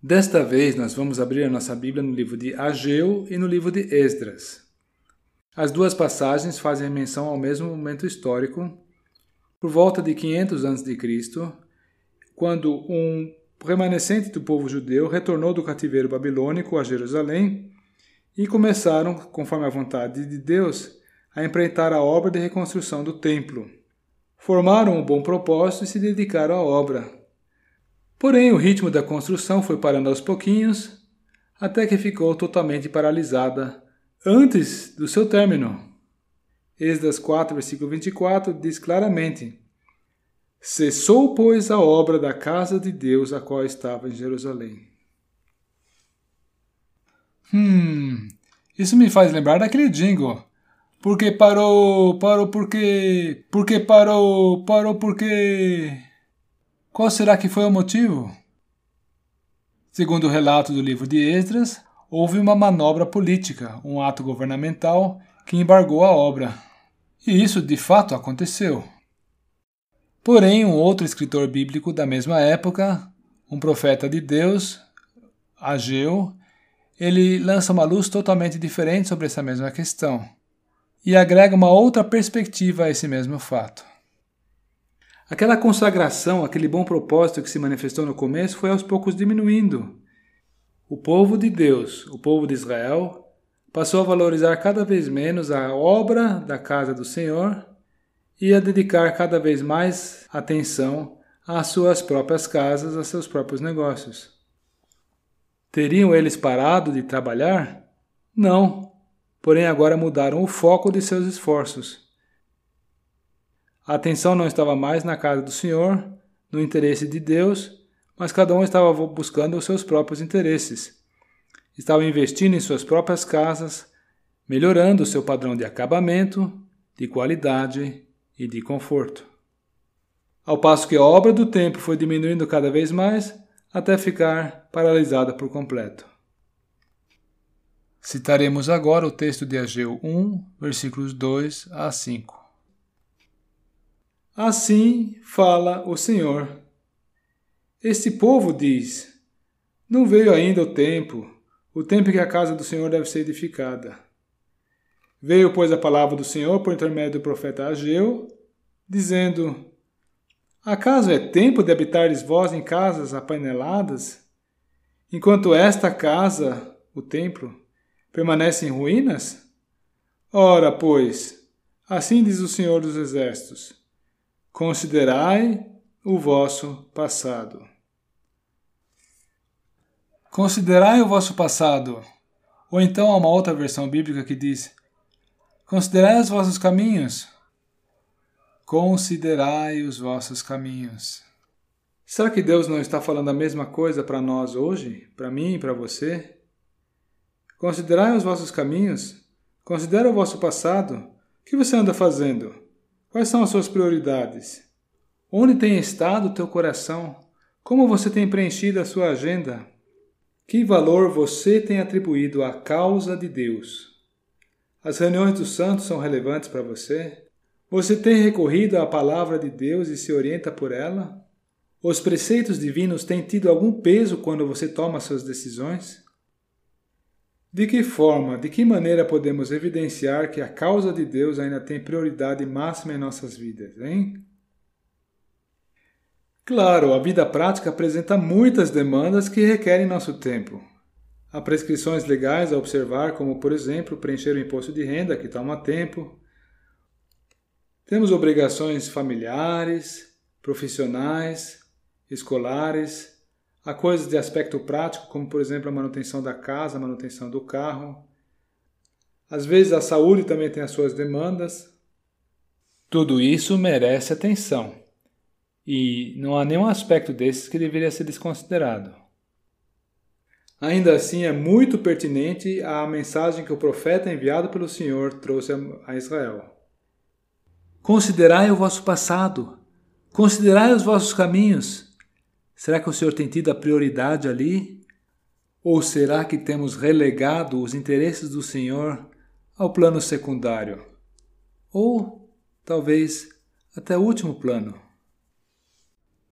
Desta vez, nós vamos abrir a nossa Bíblia no livro de Ageu e no livro de Esdras. As duas passagens fazem menção ao mesmo momento histórico, por volta de 500 a.C., quando um remanescente do povo judeu retornou do cativeiro babilônico a Jerusalém e começaram, conforme a vontade de Deus, a empreitar a obra de reconstrução do templo. Formaram um bom propósito e se dedicaram à obra, Porém, o ritmo da construção foi parando aos pouquinhos, até que ficou totalmente paralisada antes do seu término. Esdras 4, versículo 24 diz claramente: Cessou, pois, a obra da casa de Deus, a qual estava em Jerusalém. Hum, isso me faz lembrar daquele jingle. Porque parou, parou porque, porque parou, parou porque. Qual será que foi o motivo? Segundo o relato do livro de Esdras, houve uma manobra política, um ato governamental que embargou a obra. E isso de fato aconteceu. Porém, um outro escritor bíblico da mesma época, um profeta de Deus, Ageu, ele lança uma luz totalmente diferente sobre essa mesma questão e agrega uma outra perspectiva a esse mesmo fato. Aquela consagração, aquele bom propósito que se manifestou no começo foi aos poucos diminuindo. O povo de Deus, o povo de Israel, passou a valorizar cada vez menos a obra da casa do Senhor e a dedicar cada vez mais atenção às suas próprias casas, a seus próprios negócios. Teriam eles parado de trabalhar? Não, porém agora mudaram o foco de seus esforços. A atenção não estava mais na casa do Senhor, no interesse de Deus, mas cada um estava buscando os seus próprios interesses. Estava investindo em suas próprias casas, melhorando o seu padrão de acabamento, de qualidade e de conforto. Ao passo que a obra do tempo foi diminuindo cada vez mais, até ficar paralisada por completo. Citaremos agora o texto de Ageu 1, versículos 2 a 5. Assim fala o Senhor. Este povo diz: Não veio ainda o tempo, o tempo em que a casa do Senhor deve ser edificada. Veio, pois, a palavra do Senhor por intermédio do profeta Ageu, dizendo: Acaso é tempo de habitares vós em casas apaineladas, enquanto esta casa, o templo, permanece em ruínas? Ora, pois, assim diz o Senhor dos Exércitos: Considerai o vosso passado. Considerai o vosso passado. Ou então há uma outra versão bíblica que diz: Considerai os vossos caminhos. Considerai os vossos caminhos. Será que Deus não está falando a mesma coisa para nós hoje? Para mim e para você? Considerai os vossos caminhos. Considera o vosso passado. O que você anda fazendo? Quais são as suas prioridades? Onde tem estado o teu coração? Como você tem preenchido a sua agenda? Que valor você tem atribuído à causa de Deus? As reuniões dos santos são relevantes para você? Você tem recorrido à palavra de Deus e se orienta por ela? Os preceitos divinos têm tido algum peso quando você toma suas decisões? De que forma, de que maneira podemos evidenciar que a causa de Deus ainda tem prioridade máxima em nossas vidas, hein? Claro, a vida prática apresenta muitas demandas que requerem nosso tempo. Há prescrições legais a observar, como, por exemplo, preencher o imposto de renda, que toma tempo. Temos obrigações familiares, profissionais, escolares, Há coisas de aspecto prático, como por exemplo a manutenção da casa, a manutenção do carro. Às vezes a saúde também tem as suas demandas. Tudo isso merece atenção. E não há nenhum aspecto desses que deveria ser desconsiderado. Ainda assim, é muito pertinente a mensagem que o profeta enviado pelo Senhor trouxe a Israel. Considerai o vosso passado, considerai os vossos caminhos Será que o Senhor tem tido a prioridade ali? Ou será que temos relegado os interesses do Senhor ao plano secundário? Ou, talvez, até o último plano?